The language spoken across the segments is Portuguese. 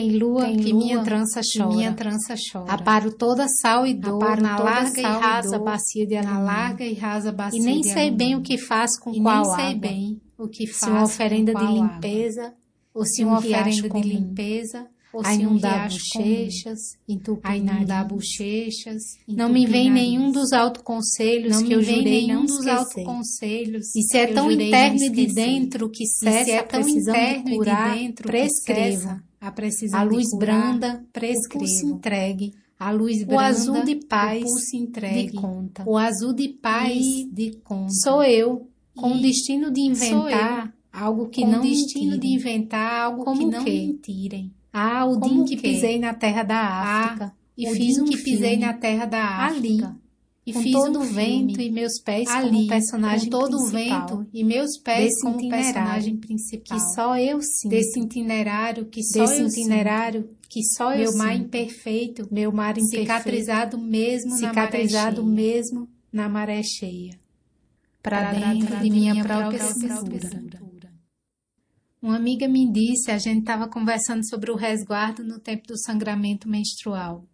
Tem lua Tem que lua minha trança chora. minha trança chora. Aparo toda sal e dor Aparo na larga e rasa dor bacia de na alumínio. larga e rasa bacia E nem de sei bem o que faz com E qual nem sei água. bem o que Se faz uma com oferenda de qual água. limpeza ou se se um uma oferenda de limpeza ou A se um inundar riacho bochechas, entupir a inundar nariz. bochechas, Não me vem nenhum dos autoconselhos não que eu vem jurei nenhum não dos autoconselhos E se é tão não interno e de dentro que E se cessa é tão interno de curar, de dentro cessa a precisão A luz curar, branda, o prescrevo. pulso entregue. a luz O branda, azul de paz o pulso entregue, de conta. o azul de paz E de conta. Sou eu, com o destino de inventar algo que não o destino de inventar algo que o não quê? Ah, o dia Como em que pisei na terra da África e o fiz dia um que pisei filme, na terra da ali, África e com fiz todo um o vento e meus pés ali, como personagem com todo o vento e meus pés como personagem principal que só eu sinto. desse itinerário que só desse eu itinerário que só sinto. eu meu mar sinto. imperfeito meu mar imperfeito, cicatrizado mesmo cicatrizado na maré cheia. mesmo na maré cheia, para dentro dentro de minha minha própria própria cintura. cintura. Uma amiga me disse, a gente estava conversando sobre o resguardo no tempo do sangramento menstrual,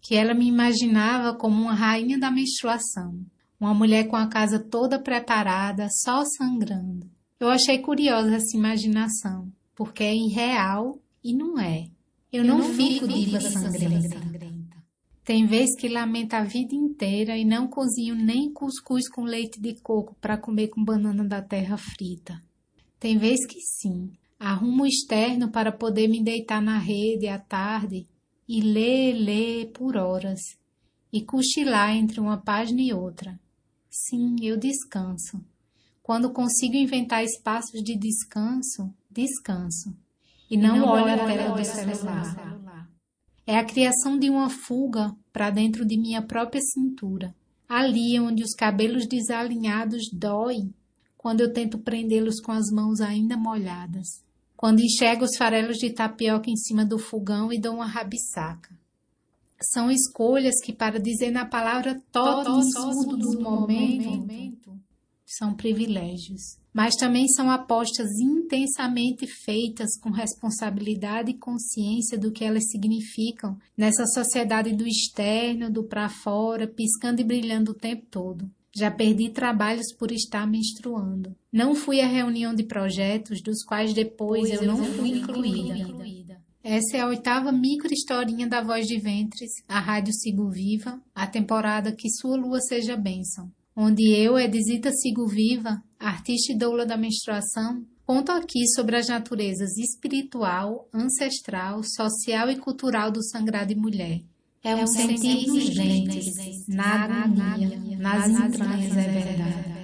que ela me imaginava como uma rainha da menstruação, uma mulher com a casa toda preparada, só sangrando. Eu achei curiosa essa imaginação, porque é irreal e não é. Eu, não, fico diva sangrenta. Tem vez que lamento a vida inteira e não cozinho nem cuscuz com leite de coco para comer com banana da terra frita. Tem vez que sim, arrumo o externo para poder me deitar na rede à tarde e ler, ler por horas e cochilar entre uma página e outra. Sim, eu descanso. Quando consigo inventar espaços de descanso, descanso. E não, não olho a tela do do celular. É a criação de uma fuga para dentro de minha própria cintura. Ali onde os cabelos desalinhados doem quando eu tento prendê-los com as mãos ainda molhadas. Quando enxergo os farelos de tapioca em cima do fogão e dou uma rabisaca. São escolhas que, para dizer na palavra todo escudo do momento, são privilégios. Mas também são apostas intensamente feitas com responsabilidade e consciência do que elas significam nessa sociedade do externo, do para fora, piscando e brilhando o tempo todo. Já perdi trabalhos por estar menstruando. Não fui à reunião de projetos dos quais depois eu não fui incluída. Essa é a oitava micro historinha da Voz de Ventres, a Rádio Sigo Viva, a temporada Que Sua Lua Seja Bênção, onde eu, Edisita Sigo Viva, artista e doula da menstruação, conto aqui sobre as naturezas espiritual, ancestral, social e cultural do sagrado de mulher. É um, sentir nos dentes, na agonia, nas entranhas é verdade.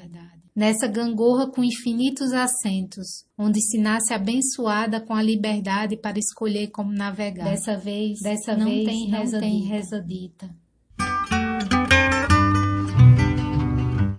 Nessa gangorra com infinitos assentos, onde se nasce abençoada com a liberdade para escolher como navegar. Dessa vez, Dessa não vez tem não reza tem dita. reza dita.